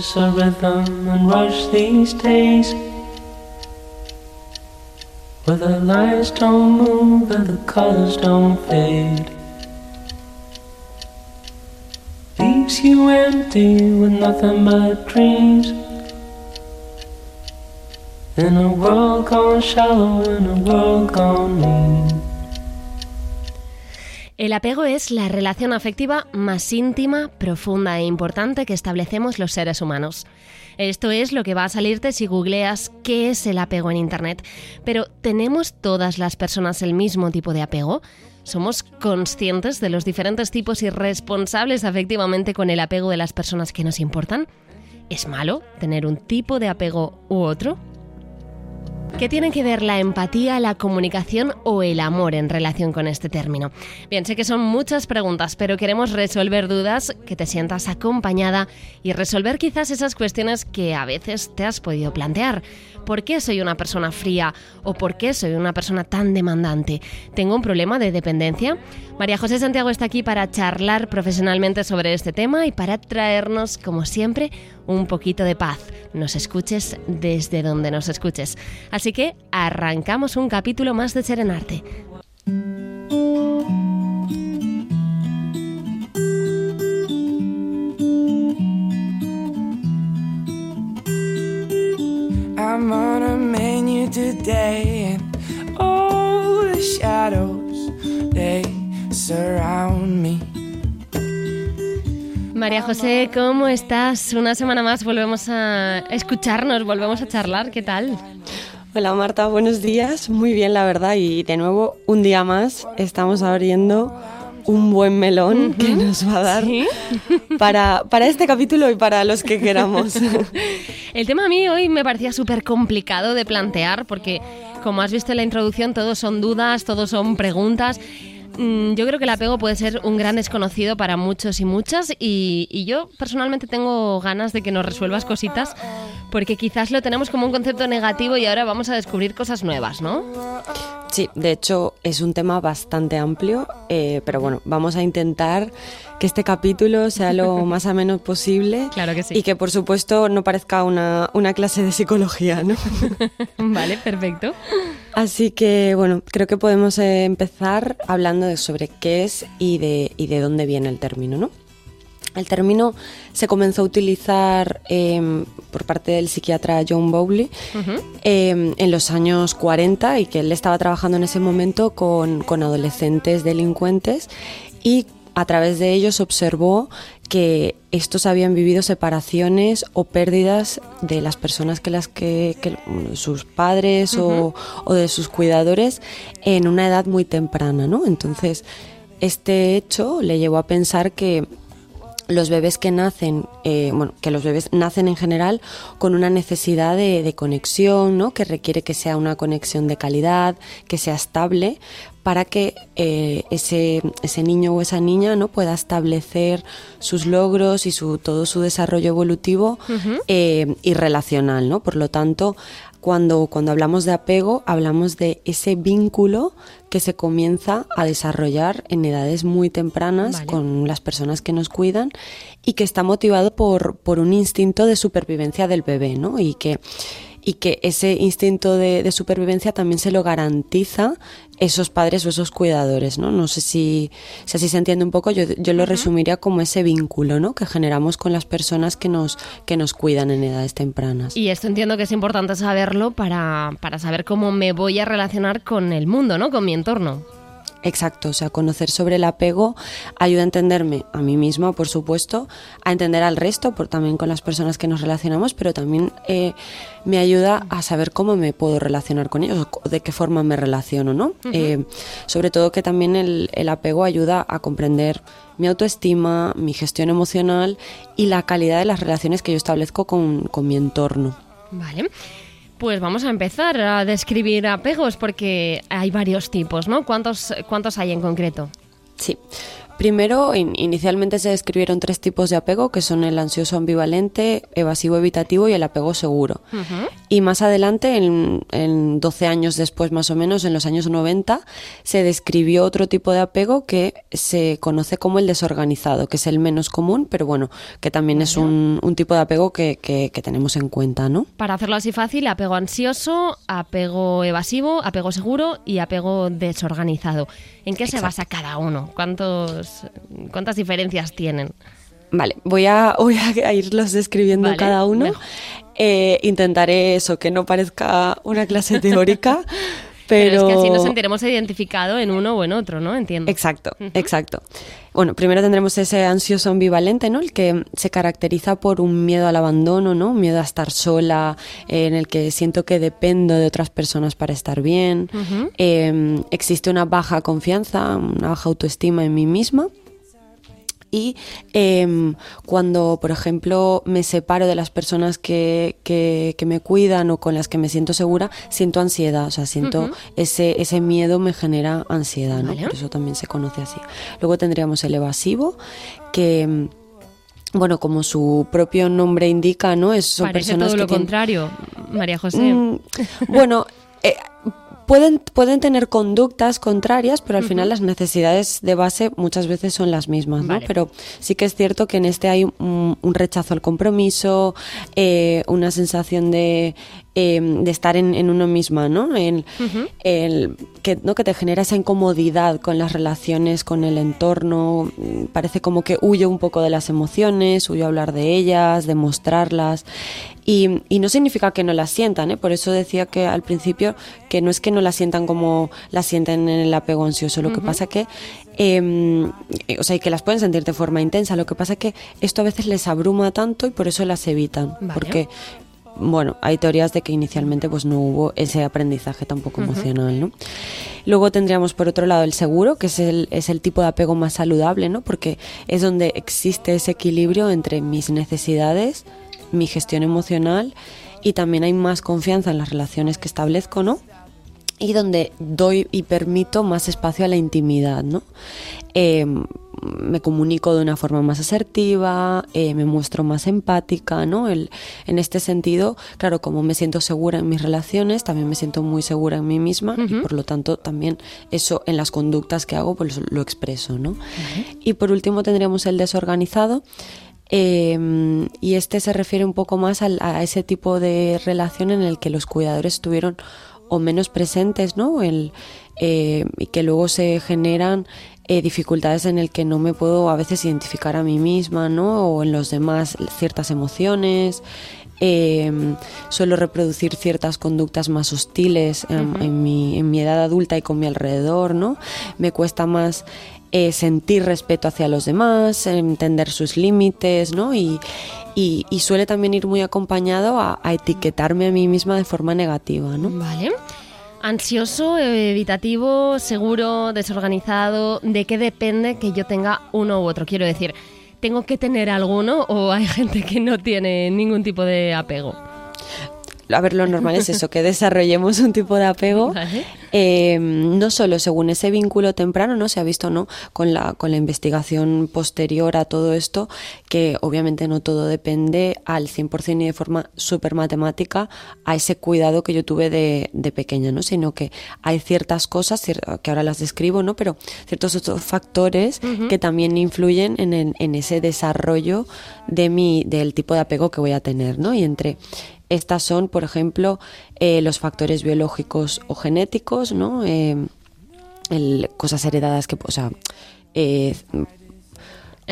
a rhythm and rush these days. Where the lights don't move and the colors don't fade. Leaves you empty with nothing but dreams. In a world gone shallow, in a world gone mean. El apego es la relación afectiva más íntima, profunda e importante que establecemos los seres humanos. Esto es lo que va a salirte si googleas qué es el apego en Internet. Pero ¿tenemos todas las personas el mismo tipo de apego? ¿Somos conscientes de los diferentes tipos y responsables afectivamente con el apego de las personas que nos importan? ¿Es malo tener un tipo de apego u otro? ¿Qué tienen que ver la empatía, la comunicación o el amor en relación con este término? Bien, sé que son muchas preguntas, pero queremos resolver dudas, que te sientas acompañada y resolver quizás esas cuestiones que a veces te has podido plantear. ¿Por qué soy una persona fría o por qué soy una persona tan demandante? ¿Tengo un problema de dependencia? María José Santiago está aquí para charlar profesionalmente sobre este tema y para traernos, como siempre, un poquito de paz. Nos escuches desde donde nos escuches. Así que arrancamos un capítulo más de Serenarte. I'm on a menu today. María José, ¿cómo estás? Una semana más volvemos a escucharnos, volvemos a charlar, ¿qué tal? Hola Marta, buenos días. Muy bien, la verdad. Y de nuevo, un día más, estamos abriendo un buen melón que nos va a dar para, para este capítulo y para los que queramos. El tema a mí hoy me parecía súper complicado de plantear porque, como has visto en la introducción, todos son dudas, todos son preguntas yo creo que el apego puede ser un gran desconocido para muchos y muchas y, yo personalmente tengo ganas de que nos resuelvas cositas porque quizás lo tenemos como un concepto negativo y ahora vamos a descubrir cosas nuevas, ¿no? Sí, de hecho es un tema bastante amplio, eh, pero bueno, vamos a intentar que este capítulo sea lo más ameno posible. Claro que sí. Y que por supuesto no parezca una, una clase de psicología, ¿no? vale, perfecto. Así que bueno, creo que podemos empezar hablando de sobre qué es y de, y de dónde viene el término, ¿no? El término se comenzó a utilizar em, por parte del psiquiatra John Bowley em, en los años 40 y que él estaba trabajando en ese momento con, con adolescentes delincuentes y a través de ellos observó que estos habían vivido separaciones o pérdidas de las personas que las que, sus padres o, o, de sus cuidadores en una edad muy temprana, ¿no? Entonces este hecho le llevó a pensar que los bebés que nacen, eh, bueno, que los bebés nacen en general con una necesidad de, conexión, ¿no? Que requiere que sea una conexión de calidad, que sea estable, para que eh, ese, ese, niño o esa niña no pueda establecer sus logros y su, todo su desarrollo evolutivo eh, y relacional, ¿no? Por lo tanto, cuando, cuando hablamos de apego, hablamos de ese vínculo que se comienza a desarrollar en edades muy tempranas con las personas que nos cuidan y que está motivado por, por un instinto de supervivencia del bebé, ¿no? Y que y que ese instinto de, supervivencia también se lo garantiza esos padres o esos cuidadores, ¿no? No sé si, si así se entiende un poco, yo, yo lo resumiría como ese vínculo, ¿no? Que generamos con las personas que nos, que nos cuidan en edades tempranas. Y esto entiendo que es importante saberlo para, para saber cómo me voy a relacionar con el mundo, ¿no? Con mi entorno. Exacto, o sea, conocer sobre el apego ayuda a entenderme a mí misma, por supuesto, a entender al resto, por, también con las personas que nos relacionamos, pero también eh, me ayuda a saber cómo me puedo relacionar con ellos, o de qué forma me relaciono, ¿no? Eh, sobre todo que también el, el apego ayuda a comprender mi autoestima, mi gestión emocional y la calidad de las relaciones que yo establezco con, con mi entorno. Vale. Pues vamos a empezar a describir apegos porque hay varios tipos, ¿no? ¿Cuántos, cuántos hay en concreto? Sí. Primero, inicialmente se describieron tres tipos de apego, que son el ansioso ambivalente, evasivo evitativo y el apego seguro. Y más adelante, en, en, 12 años después más o menos, en los años 90, se describió otro tipo de apego que se conoce como el desorganizado, que es el menos común, pero bueno, que también es un, tipo de apego que, que, tenemos en cuenta, ¿no? Para hacerlo así fácil, apego ansioso, apego evasivo, apego seguro y apego desorganizado. ¿En qué se basa cada uno? ¿Cuántos, ¿Cuántas diferencias tienen? Vale, voy a, voy a irlos describiendo cada uno. Eh, intentaré eso, que no parezca una clase teórica. Pero... es que así nos sentiremos identificados en uno o en otro, ¿no? Entiendo. Exacto, exacto. Bueno, primero tendremos ese ansioso ambivalente, ¿no? El que se caracteriza por un miedo al abandono, ¿no? Un miedo a estar sola, en el que siento que dependo de otras personas para estar bien. Em, existe una baja confianza, una baja autoestima en mí misma y em, cuando, por ejemplo, me separo de las personas que, que, me cuidan o con las que me siento segura, siento ansiedad, o sea, siento ese, ese miedo me genera ansiedad, ¿no? Por eso también se conoce así. Luego tendríamos el evasivo, que em, bueno, como su propio nombre indica, ¿no? Es, son Parece todo lo contrario, María José. Mm, bueno, eh, Pueden, pueden tener conductas contrarias, pero al final las necesidades de base muchas veces son las mismas, ¿no? Pero sí que es cierto que en este hay un, rechazo al compromiso, eh, una sensación de, em, de estar en, uno misma, ¿no? El, el, que, ¿no? que te genera esa incomodidad con las relaciones, con el entorno, parece como que huyo un poco de las emociones, huyo a hablar de ellas, de mostrarlas. Y, y, no significa que no las sientan, ¿eh? por eso decía que al principio que no es que no las sientan como las sienten en el apego ansioso, lo que pasa que, eh, o sea, que las pueden sentir de forma intensa, lo que pasa que esto a veces les abruma tanto y por eso las evitan, porque bueno, hay teorías de que inicialmente pues no hubo ese aprendizaje tampoco emocional, ¿no? Luego tendríamos por otro lado el seguro, que es el, es el tipo de apego más saludable, ¿no? Porque es donde existe ese equilibrio entre mis necesidades, mi gestión emocional y también hay más confianza en las relaciones que establezco, ¿no? Y donde doy y permito más espacio a la intimidad, ¿no? Eh, me comunico de una forma más asertiva, eh, me muestro más empática, ¿no? El, en este sentido, claro, como me siento segura en mis relaciones, también me siento muy segura en mí misma y por lo tanto también eso en las conductas que hago pues lo expreso, ¿no? Y por último tendríamos el desorganizado, Em, y este se refiere un poco más a, ese tipo de relación en el que los cuidadores estuvieron o menos presentes, ¿no? El, eh, y que luego se generan eh, dificultades en el que no me puedo a veces identificar a mí misma, ¿no? O en los demás ciertas emociones. Em, suelo reproducir ciertas conductas más hostiles en, mi, en mi edad adulta y con mi alrededor, ¿no? Me cuesta más eh, sentir respeto hacia los demás, entender sus límites, ¿no? Y, suele también ir muy acompañado a, etiquetarme a mí misma de forma negativa, ¿no? Vale. Ansioso, evitativo, seguro, desorganizado, ¿de qué depende que yo tenga uno u otro? Quiero decir, ¿tengo que tener alguno o hay gente que no tiene ningún tipo de apego? A ver, lo normal es eso, que desarrollemos un tipo de apego, eh, no solo según ese vínculo temprano, ¿no? Se ha visto, ¿no? Con la, con la investigación posterior a todo esto, que obviamente no todo depende al 100% y de forma súper matemática a ese cuidado que yo tuve de, de pequeña, ¿no? Sino que hay ciertas cosas, que ahora las describo, ¿no? Pero ciertos otros factores que también influyen en, en ese desarrollo de mi, del tipo de apego que voy a tener, ¿no? Y entre estas son, por ejemplo, eh, los factores biológicos o genéticos, ¿no? Eh, cosas heredadas que, o sea, eh,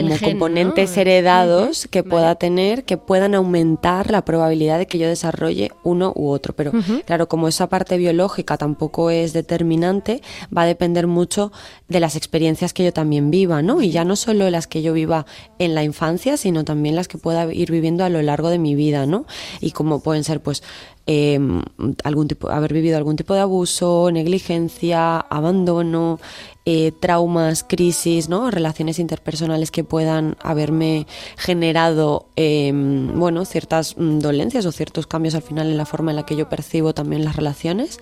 como componentes heredados que pueda tener que puedan aumentar la probabilidad de que yo desarrolle uno u otro. Pero claro, como esa parte biológica tampoco es determinante, va a depender mucho de las experiencias que yo también viva, ¿no? Y ya no solo las que yo viva en la infancia, sino también las que pueda ir viviendo a lo largo de mi vida, ¿no? Y como pueden ser pues em, algún tipo, haber vivido algún tipo de abuso, negligencia, abandono, eh, traumas, crisis, ¿no? relaciones interpersonales que puedan haberme generado em, bueno, ciertas mm, dolencias o ciertos cambios al final en la forma en la que yo percibo también las relaciones.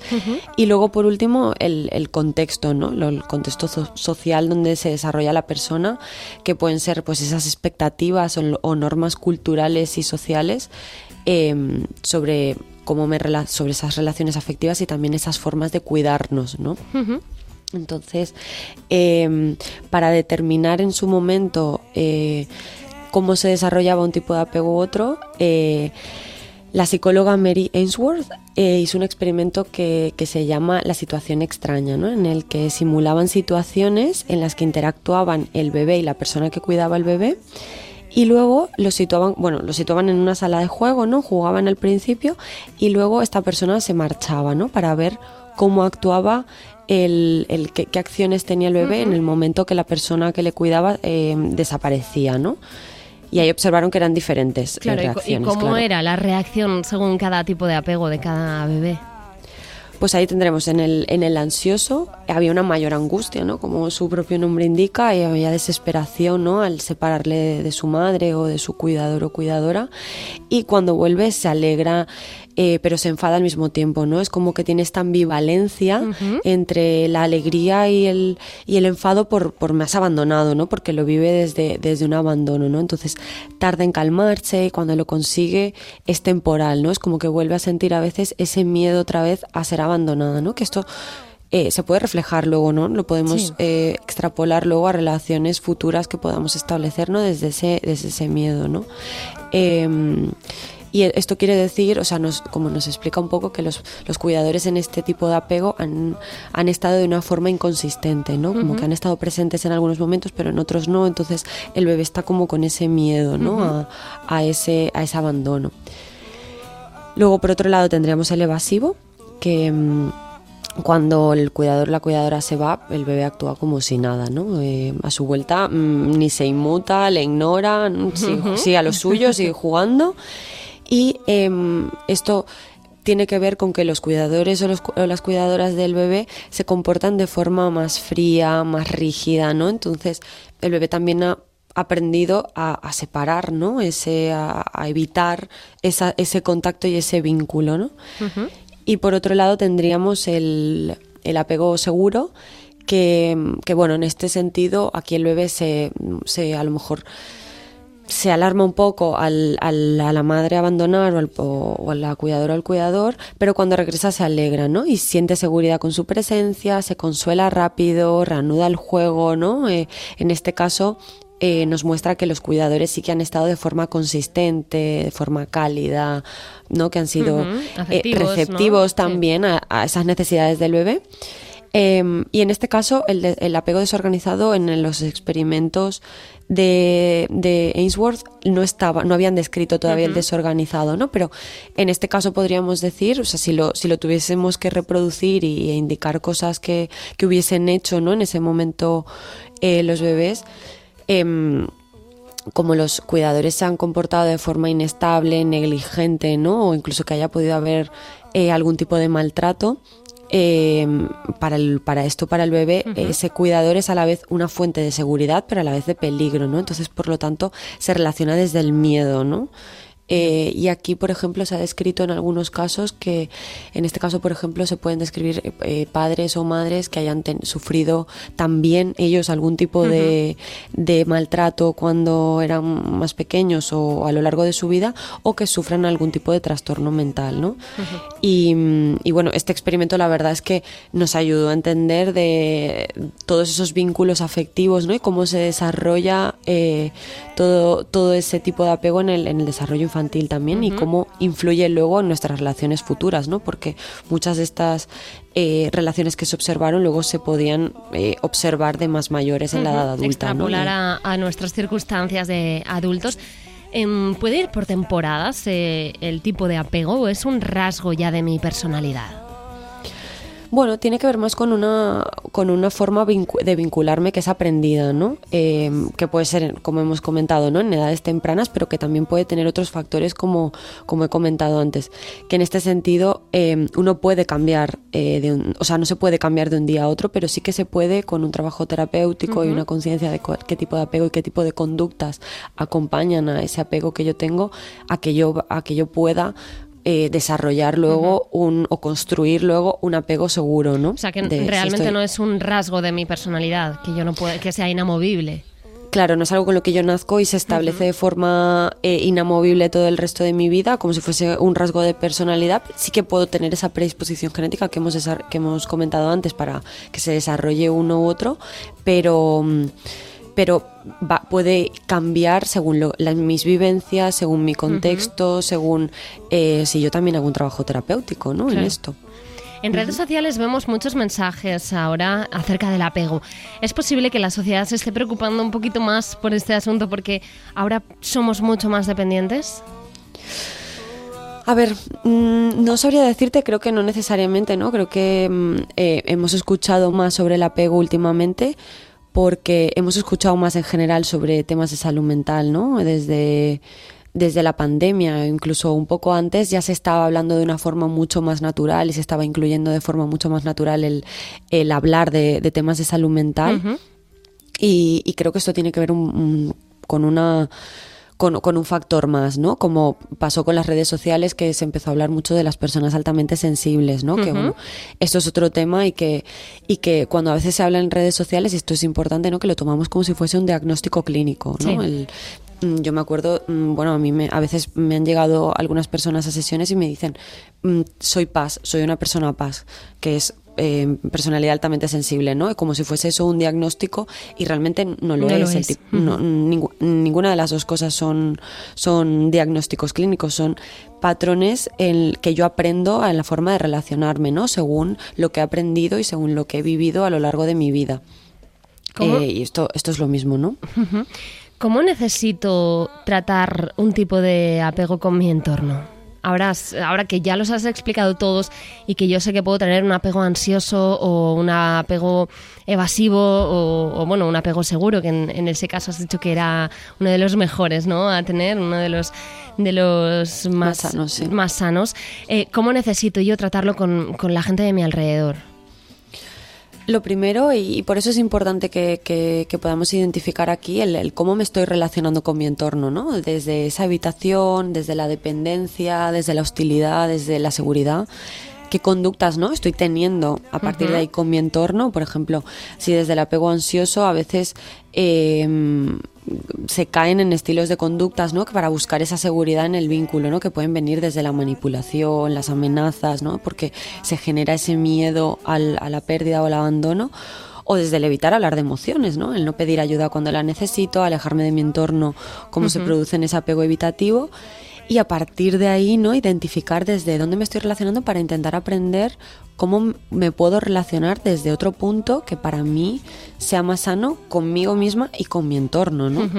Y luego, por último, el, contexto, ¿no? el contexto social donde se desarrolla la persona, que pueden ser pues esas expectativas o, normas culturales y sociales em, sobre cómo me sobre esas relaciones afectivas y también esas formas de cuidarnos, ¿no? Entonces, em, para determinar en su momento eh, cómo se desarrollaba un tipo de apego u otro, eh, la psicóloga Mary Ainsworth eh, hizo un experimento que, se llama la situación extraña, ¿no? en el que simulaban situaciones en las que interactuaban el bebé y la persona que cuidaba el bebé y luego lo situaban, bueno, lo situaban en una sala de juego, ¿no? Jugaban al principio y luego esta persona se marchaba, ¿no? Para ver cómo actuaba el, el qué, acciones tenía el bebé en el momento que la persona que le cuidaba eh, desaparecía, ¿no? Y ahí observaron que eran diferentes claro, reacciones. ¿Y cómo era la reacción según cada tipo de apego de cada bebé? Pues ahí tendremos en el, en el ansioso, había una mayor angustia, ¿no? Como su propio nombre indica, y había desesperación, ¿no? Al separarle de su madre o de su cuidador o cuidadora. Y cuando vuelve se alegra eh, pero se enfada al mismo tiempo, ¿no? Es como que tiene esta ambivalencia entre la alegría y el, y el enfado por, por me has abandonado, ¿no? Porque lo vive desde, desde un abandono, ¿no? Entonces tarda en calmarse y cuando lo consigue es temporal, ¿no? Es como que vuelve a sentir a veces ese miedo otra vez a ser abandonada, ¿no? Que esto eh, se puede reflejar luego, ¿no? Lo podemos eh, extrapolar luego a relaciones futuras que podamos establecer, ¿no? Desde ese, desde ese miedo, ¿no? Em, y esto quiere decir, o sea, nos, como nos explica un poco, que los, los cuidadores en este tipo de apego han, han, estado de una forma inconsistente, ¿no? Como que han estado presentes en algunos momentos, pero en otros no. Entonces el bebé está como con ese miedo, ¿no? a, a, ese, a ese abandono. Luego, por otro lado, tendríamos el evasivo, que mm, cuando el cuidador la cuidadora se va, el bebé actúa como si nada, ¿no? Eh, a su vuelta mm, ni se inmuta, le ignora, sigue, a lo suyo, sigue jugando. Y em, esto tiene que ver con que los cuidadores o, las cuidadoras del bebé se comportan de forma más fría, más rígida, ¿no? Entonces el bebé también ha aprendido a, separar, ¿no? Ese, a, evitar ese contacto y ese vínculo, ¿no? Y por otro lado tendríamos el, el apego seguro, que, que, bueno, en este sentido aquí el bebé se, se a lo mejor se alarma un poco al, a la madre abandonar o, al, o, a la cuidadora o al cuidador, pero cuando regresa se alegra, ¿no? Y siente seguridad con su presencia, se consuela rápido, reanuda el juego, ¿no? Eh, en este caso eh, nos muestra que los cuidadores sí que han estado de forma consistente, de forma cálida, ¿no? Que han sido eh, receptivos también a, a esas necesidades del bebé. Em, y en este caso, el, apego desorganizado en los experimentos de, de, Ainsworth no estaba, no habían descrito todavía el desorganizado, ¿no? Pero en este caso podríamos decir, o sea, si lo, si lo tuviésemos que reproducir y, e indicar cosas que, que, hubiesen hecho, ¿no? En ese momento eh, los bebés. Em, como los cuidadores se han comportado de forma inestable, negligente, ¿no? O incluso que haya podido haber eh, algún tipo de maltrato, eh, para, el, para esto, para el bebé, ese cuidador es a la vez una fuente de seguridad, pero a la vez de peligro, ¿no? Entonces, por lo tanto, se relaciona desde el miedo, ¿no? Eh, y aquí, por ejemplo, se ha descrito en algunos casos que, en este caso, por ejemplo, se pueden describir eh, padres o madres que hayan sufrido también ellos algún tipo de, maltrato cuando eran más pequeños o a lo largo de su vida o que sufran algún tipo de trastorno mental, ¿no? y, bueno, este experimento la verdad es que nos ayudó a entender de todos esos vínculos afectivos, ¿no? Y cómo se desarrolla eh, todo, todo ese tipo de apego en el, en el desarrollo infantil también y cómo influye luego en nuestras relaciones futuras, ¿no? Porque muchas de estas eh, relaciones que se observaron luego se podían eh, observar de más mayores en la edad adulta. Extrapolar a, a, nuestras circunstancias de adultos. Em, ¿Puede ir por temporadas eh, el tipo de apego o es un rasgo ya de mi personalidad? Bueno, tiene que ver más con una, con una forma de vincularme que es aprendida, ¿no? Eh, que puede ser, como hemos comentado, ¿no? En edades tempranas, pero que también puede tener otros factores como, como he comentado antes. Que en este sentido eh, uno puede cambiar, eh, de un, o sea, no se puede cambiar de un día a otro, pero sí que se puede con un trabajo terapéutico y una conciencia de qué tipo de apego y qué tipo de conductas acompañan a ese apego que yo tengo, a que yo, a que yo pueda eh, desarrollar luego un o construir luego un apego seguro, ¿no? O sea que realmente no es un rasgo de mi personalidad que yo no pueda, que sea inamovible. Claro, no es algo con lo que yo nazco y se establece de forma eh, inamovible todo el resto de mi vida, como si fuese un rasgo de personalidad. Sí que puedo tener esa predisposición genética que hemos, que hemos comentado antes para que se desarrolle uno u otro, pero mm, pero puede cambiar según las, mis vivencias, según mi contexto, según eh, si yo también hago un trabajo terapéutico ¿no? en esto. En redes sociales vemos muchos mensajes ahora acerca del apego. ¿Es posible que la sociedad se esté preocupando un poquito más por este asunto porque ahora somos mucho más dependientes? A ver, mm, no sabría decirte, creo que no necesariamente, ¿no? Creo que mm, eh, hemos escuchado más sobre el apego últimamente, porque hemos escuchado más en general sobre temas de salud mental, ¿no? Desde, desde la pandemia, incluso un poco antes, ya se estaba hablando de una forma mucho más natural y se estaba incluyendo de forma mucho más natural el, hablar de, temas de salud mental. y, creo que esto tiene que ver con una con, con, un factor más, ¿no? Como pasó con las redes sociales, que se empezó a hablar mucho de las personas altamente sensibles, ¿no? Que bueno, esto es otro tema y que, y que cuando a veces se habla en redes sociales, y esto es importante, ¿no? Que lo tomamos como si fuese un diagnóstico clínico, ¿no? Mm, yo me acuerdo, mm, bueno, a mí me, a veces me han llegado algunas personas a sesiones y me dicen, mm, soy paz, soy una persona paz, que es eh, personalidad altamente sensible, ¿no? Como si fuese eso un diagnóstico y realmente no lo es. ninguna de las dos cosas son, son diagnósticos clínicos, son patrones en que yo aprendo en la forma de relacionarme, ¿no? Según lo que he aprendido y según lo que he vivido a lo largo de mi vida. Eh, y esto, esto es lo mismo, ¿no? ¿Cómo necesito tratar un tipo de apego con mi entorno? Ahora, ahora que ya los has explicado todos y que yo sé que puedo tener un apego ansioso o un apego evasivo o, bueno, un apego seguro, que en, ese caso has dicho que era uno de los mejores, ¿no? A tener, uno de los de los más, sanos. Más sanos. Eh, ¿Cómo necesito yo tratarlo con, con la gente de mi alrededor? Lo primero, y por eso es importante que, podamos identificar aquí el, cómo me estoy relacionando con mi entorno, ¿no? Desde esa habitación, desde la dependencia, desde la hostilidad, desde la seguridad qué conductas no estoy teniendo a partir de ahí con mi entorno por ejemplo si desde el apego ansioso a veces eh, se caen en estilos de conductas, ¿no? Que para buscar esa seguridad en el vínculo, ¿no? Que pueden venir desde la manipulación, las amenazas, ¿no? Porque se genera ese miedo al, a la pérdida o al abandono o desde el evitar hablar de emociones, ¿no? El no pedir ayuda cuando la necesito, alejarme de mi entorno, cómo se produce en ese apego evitativo y a partir de ahí, ¿no? Identificar desde dónde me estoy relacionando para intentar aprender cómo me puedo relacionar desde otro punto que para mí sea más sano conmigo misma y con mi entorno, ¿no?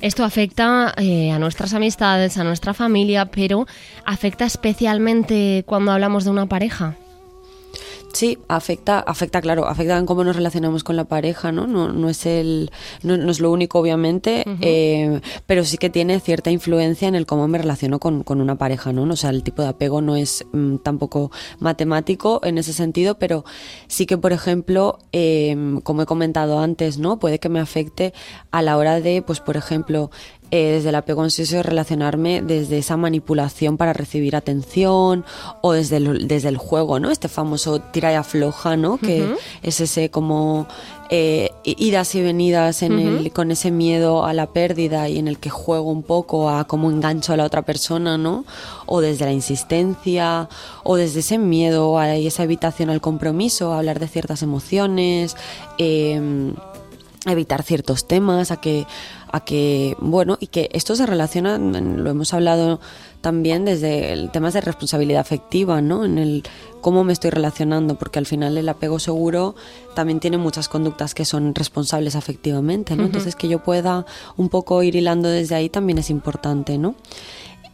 Esto afecta eh, a nuestras amistades, a nuestra familia, pero afecta especialmente cuando hablamos de una pareja. Sí, afecta, afecta, claro, afecta en cómo nos relacionamos con la pareja, ¿no? No, no es el, no, es lo único, obviamente, eh, pero sí que tiene cierta influencia en el cómo me relaciono con, una pareja, ¿no? O sea, el tipo de apego no es mm, tampoco matemático en ese sentido, pero sí que, por ejemplo, em, como he comentado antes, ¿no? Puede que me afecte a la hora de, pues, por ejemplo, eh, desde el apego ansioso relacionarme desde esa manipulación para recibir atención o desde el, desde el juego, ¿no? Este famoso tira y afloja, ¿no? Que es ese como eh, idas y venidas en el, con ese miedo a la pérdida y en el que juego un poco a cómo engancho a la otra persona, ¿no? O desde la insistencia o desde ese miedo a esa evitación al compromiso, a hablar de ciertas emociones. Eh, evitar ciertos temas, a que, a que, bueno, y que esto se relaciona, lo hemos hablado también desde el temas de responsabilidad afectiva, ¿no? En el cómo me estoy relacionando, porque al final el apego seguro también tiene muchas conductas que son responsables afectivamente, ¿no? Entonces que yo pueda un poco ir hilando desde ahí también es importante, ¿no?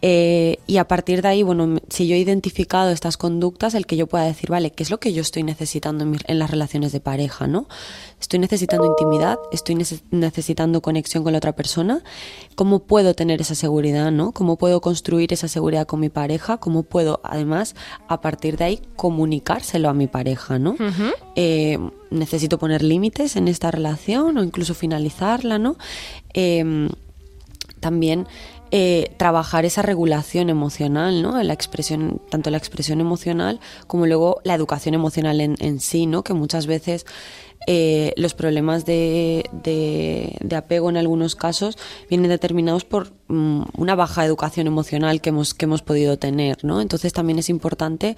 Eh, y a partir de ahí, bueno, si yo he identificado estas conductas, el que yo pueda decir, vale, ¿qué es lo que yo estoy necesitando en, las relaciones de pareja, no? Estoy necesitando intimidad, estoy necesitando conexión con la otra persona. ¿Cómo puedo tener esa seguridad, no? ¿Cómo puedo construir esa seguridad con mi pareja? ¿Cómo puedo, además, a partir de ahí, comunicárselo a mi pareja, no? Eh, necesito poner límites en esta relación o incluso finalizarla, ¿no? Em, también eh, trabajar esa regulación emocional, ¿no? La expresión, tanto la expresión emocional como luego la educación emocional en, sí, ¿no? Que muchas veces eh, los problemas de, apego en algunos casos vienen determinados por mm, una baja educación emocional que hemos, que hemos podido tener, ¿no? Entonces también es importante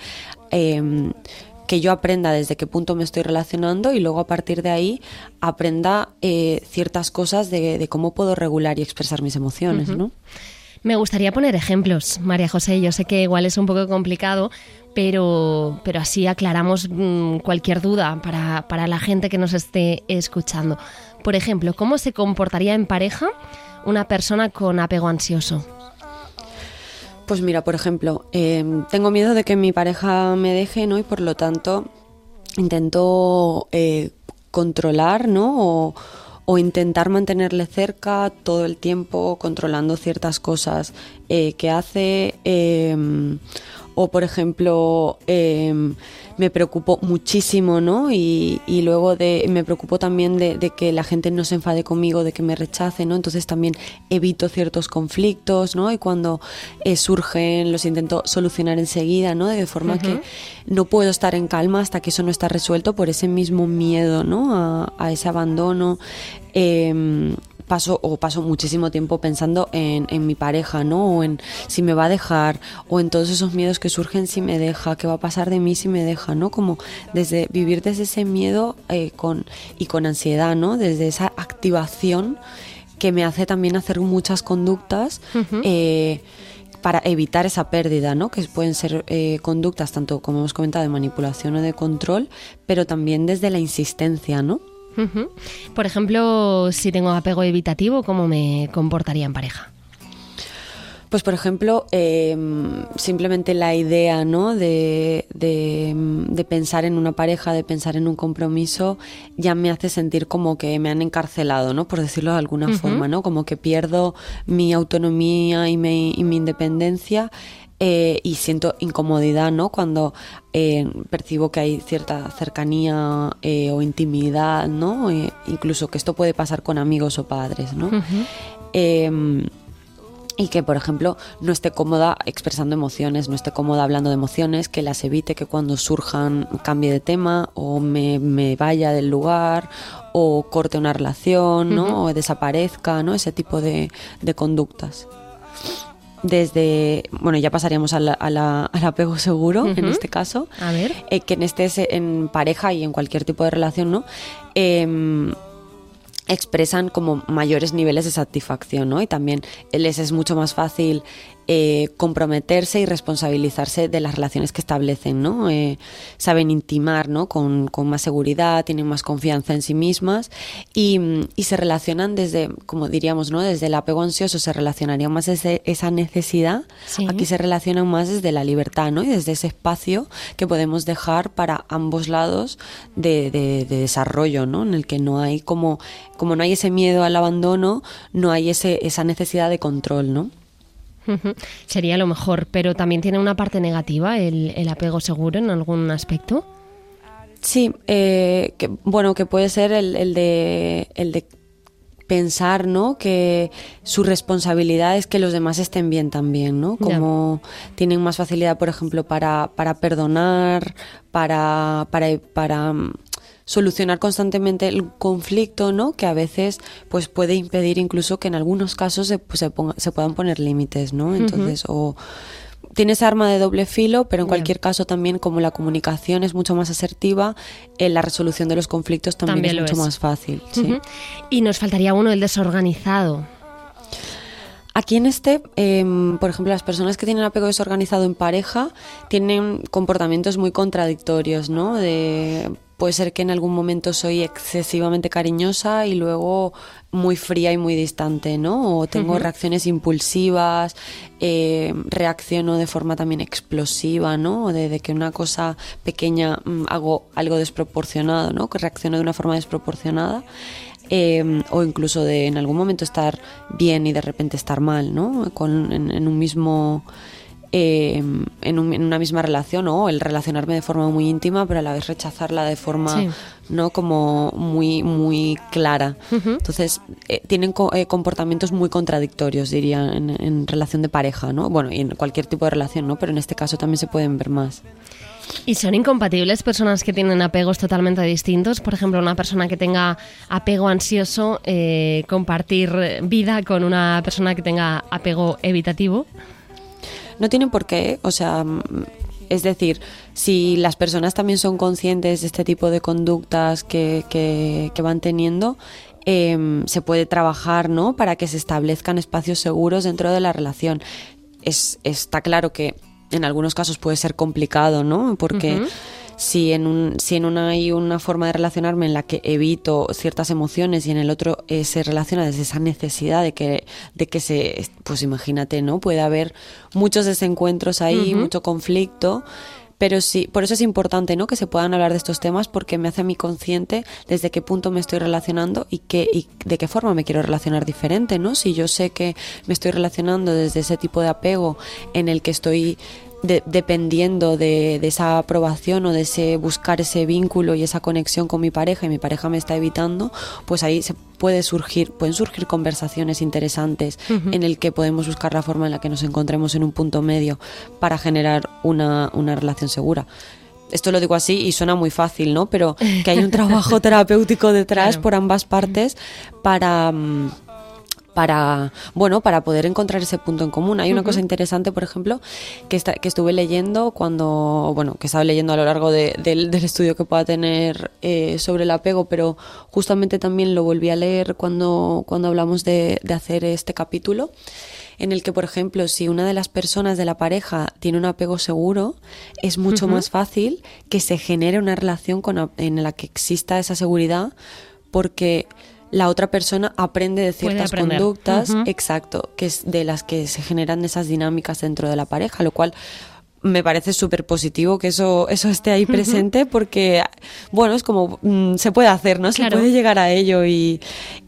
em, que yo aprenda desde qué punto me estoy relacionando y luego a partir de ahí aprenda eh, ciertas cosas de, cómo puedo regular y expresar mis emociones, ¿no? Me gustaría poner ejemplos, María José. Yo sé que igual es un poco complicado, pero, pero así aclaramos mm, cualquier duda para, para la gente que nos esté escuchando. Por ejemplo, ¿cómo se comportaría en pareja una persona con apego ansioso? Pues mira, por ejemplo, em, tengo miedo de que mi pareja me deje, ¿no? Y por lo tanto intento eh, controlar, ¿no? O, intentar mantenerle cerca todo el tiempo, controlando ciertas cosas eh, que hace. Em, o por ejemplo em, me preocupo muchísimo, ¿no? Y, luego de, me preocupo también de, que la gente no se enfade conmigo, de que me rechace, ¿no? Entonces también evito ciertos conflictos, ¿no? Y cuando eh, surgen los intento solucionar enseguida, ¿no? De forma que no puedo estar en calma hasta que eso no está resuelto por ese mismo miedo, ¿no? A, a ese abandono. Eh, paso o paso muchísimo tiempo pensando en, en, mi pareja, ¿no? O en si me va a dejar, o en todos esos miedos que surgen si me deja, qué va a pasar de mí si me deja, ¿no? Como desde vivir desde ese miedo eh, con, y con ansiedad, ¿no? Desde esa activación que me hace también hacer muchas conductas. Eh, para evitar esa pérdida, ¿no? que pueden ser eh, conductas tanto como hemos comentado de manipulación o de control, pero también desde la insistencia, ¿no? Por ejemplo, si tengo apego evitativo, ¿cómo me comportaría en pareja? Pues por ejemplo, em, simplemente la idea ¿no? De, de, pensar en una pareja, de pensar en un compromiso, ya me hace sentir como que me han encarcelado, ¿no? por decirlo de alguna forma, ¿no? como que pierdo mi autonomía y mi, y mi independencia eh, y siento incomodidad, ¿no? Cuando eh, percibo que hay cierta cercanía eh, o intimidad, ¿no? incluso que esto puede pasar con amigos o padres, ¿no? Em, y que, por ejemplo, no esté cómoda expresando emociones, no esté cómoda hablando de emociones, que las evite, que cuando surjan cambie de tema o me, vaya del lugar o corte una relación, ¿no? O desaparezca, ¿no? Ese tipo de, de conductas desde, bueno, ya pasaríamos al, apego seguro, en este caso, a ver. Eh, que en este en pareja y en cualquier tipo de relación, ¿no? Em, expresan como mayores niveles de satisfacción, ¿no? Y también les es mucho más fácil eh, comprometerse y responsabilizarse de las relaciones que establecen, ¿no? Eh, saben intimar, ¿no? Con, más seguridad, tienen más confianza en sí mismas y, se relacionan desde, como diríamos, ¿no? Desde el apego ansioso se relacionaría más desde esa necesidad, aquí se relacionan más desde la libertad, ¿no? Y desde ese espacio que podemos dejar para ambos lados de, de desarrollo, ¿no? En el que no hay como, como no hay ese miedo al abandono, no hay ese, esa necesidad de control, ¿no? Sería lo mejor, pero también tiene una parte negativa el, apego seguro en algún aspecto. Sí, eh, que, bueno, que puede ser el, de, el de pensar, ¿no? Que su responsabilidad es que los demás estén bien también, ¿no? Como tienen más facilidad, por ejemplo, para, para perdonar, para, para, para solucionar constantemente el conflicto, ¿no? Que a veces pues puede impedir incluso que en algunos casos se, pues, se, se puedan poner límites, ¿no? Entonces, o tienes arma de doble filo, pero en cualquier caso también como la comunicación es mucho más asertiva, en la resolución de los conflictos también, es mucho más fácil. Y nos faltaría uno, el desorganizado. Aquí en este, em, por ejemplo, las personas que tienen apego desorganizado en pareja tienen comportamientos muy contradictorios, ¿no? De puede ser que en algún momento soy excesivamente cariñosa y luego muy fría y muy distante, ¿no? O tengo reacciones impulsivas, eh, reacciono de forma también explosiva, ¿no? O de, que una cosa pequeña mm, hago algo desproporcionado, ¿no? Que reacciono de una forma desproporcionada. Em, o incluso de en algún momento estar bien y de repente estar mal, ¿no? Con, en un mismo Em, en, una misma relación o el relacionarme de forma muy íntima pero a la vez rechazarla de forma no como muy muy clara. Entonces eh, tienen eh, comportamientos muy contradictorios diría en, relación de pareja no bueno y en cualquier tipo de relación no pero en este caso también se pueden ver más. ¿Y son incompatibles personas que tienen apegos totalmente distintos? Por ejemplo, una persona que tenga apego ansioso, eh, compartir vida con una persona que tenga apego evitativo. No tienen por qué, o sea, mm, es decir, si las personas también son conscientes de este tipo de conductas que, que, van teniendo, em, se puede trabajar ¿no? para que se establezcan espacios seguros dentro de la relación. Es, está claro que en algunos casos puede ser complicado, ¿no? Porque si en, un, si en una hay una forma de relacionarme en la que evito ciertas emociones y en el otro eh, se relaciona desde esa necesidad de que, de que se, pues imagínate, ¿no? Puede haber muchos desencuentros ahí, mucho conflicto pero sí, por eso es importante, ¿no? Que se puedan hablar de estos temas porque me hace a mí consciente desde qué punto me estoy relacionando y qué y de qué forma me quiero relacionar diferente, ¿no? Si yo sé que me estoy relacionando desde ese tipo de apego en el que estoy dependiendo de, esa aprobación o de ese buscar ese vínculo y esa conexión con mi pareja y mi pareja me está evitando, pues ahí se puede surgir, pueden surgir conversaciones interesantes en el que podemos buscar la forma en la que nos encontremos en un punto medio para generar una, una relación segura. Esto lo digo así y suena muy fácil, ¿no? Pero que hay un trabajo terapéutico detrás por ambas partes para, mm, para, bueno, para poder encontrar ese punto en común. Hay una cosa interesante, por ejemplo, que, que estuve leyendo cuando, bueno, que estaba leyendo a lo largo del, estudio que pueda tener eh, sobre el apego, pero justamente también lo volví a leer cuando, cuando hablamos de, hacer este capítulo en el que, por ejemplo, si una de las personas de la pareja tiene un apego seguro, es mucho más fácil que se genere una relación con, en la que exista esa seguridad, porque la otra persona aprende de ciertas conductas, exacto, que es de las que se generan esas dinámicas dentro de la pareja, lo cual me parece súper positivo que eso, eso esté ahí presente porque, bueno, es como mm, se puede hacer, ¿no? Se puede llegar a ello y,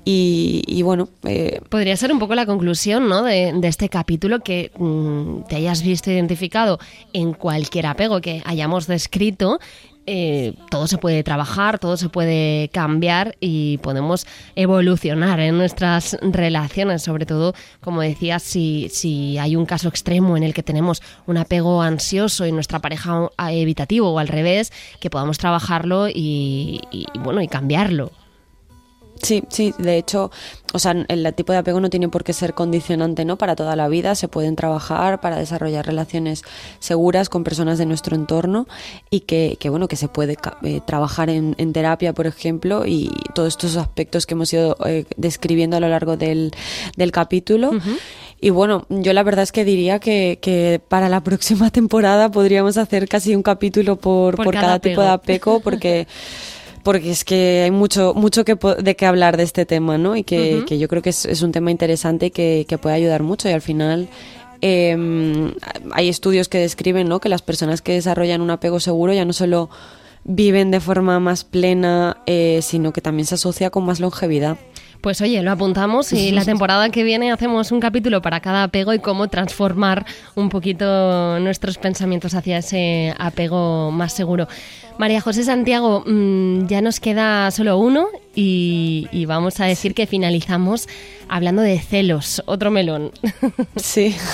y, bueno. Eh, Podría ser un poco la conclusión, ¿no? De, este capítulo que mm, te hayas visto identificado en cualquier apego que hayamos descrito eh, todo se puede trabajar, todo se puede cambiar y podemos evolucionar en nuestras relaciones, sobre todo, como decías, si, si hay un caso extremo en el que tenemos un apego ansioso y nuestra pareja evitativo o al revés, que podamos trabajarlo y bueno, y cambiarlo. Sí, sí, de hecho, o sea, el tipo de apego no tiene por qué ser condicionante, ¿no? Para toda la vida, se pueden trabajar para desarrollar relaciones seguras con personas de nuestro entorno y que, que bueno, que se puede eh, trabajar en, terapia, por ejemplo, y todos estos aspectos que hemos ido eh, describiendo a lo largo del, del capítulo. Y bueno, yo la verdad es que diría que, que, para la próxima temporada podríamos hacer casi un capítulo por, por, cada tipo de apego, porque... porque es que hay mucho, mucho que, de qué hablar de este tema, ¿no? Y que, yo creo que es, un tema interesante que, que puede ayudar mucho y al final em, hay estudios que describen, ¿no? Que las personas que desarrollan un apego seguro ya no solo viven de forma más plena, eh, sino que también se asocia con más longevidad. Pues oye, lo apuntamos y la temporada que viene hacemos un capítulo para cada apego y cómo transformar un poquito nuestros pensamientos hacia ese apego más seguro. María José Santiago, mm, ya nos queda solo uno y, vamos a decir que finalizamos hablando de celos, otro melón. Sí.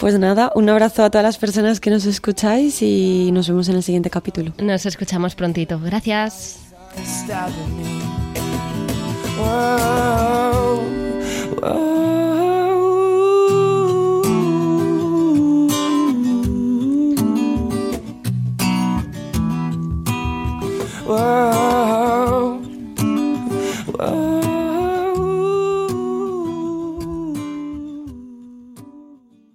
Pues nada, un abrazo a todas las personas que nos escucháis y nos vemos en el siguiente capítulo. Nos escuchamos prontito. Gracias. wow Whoa.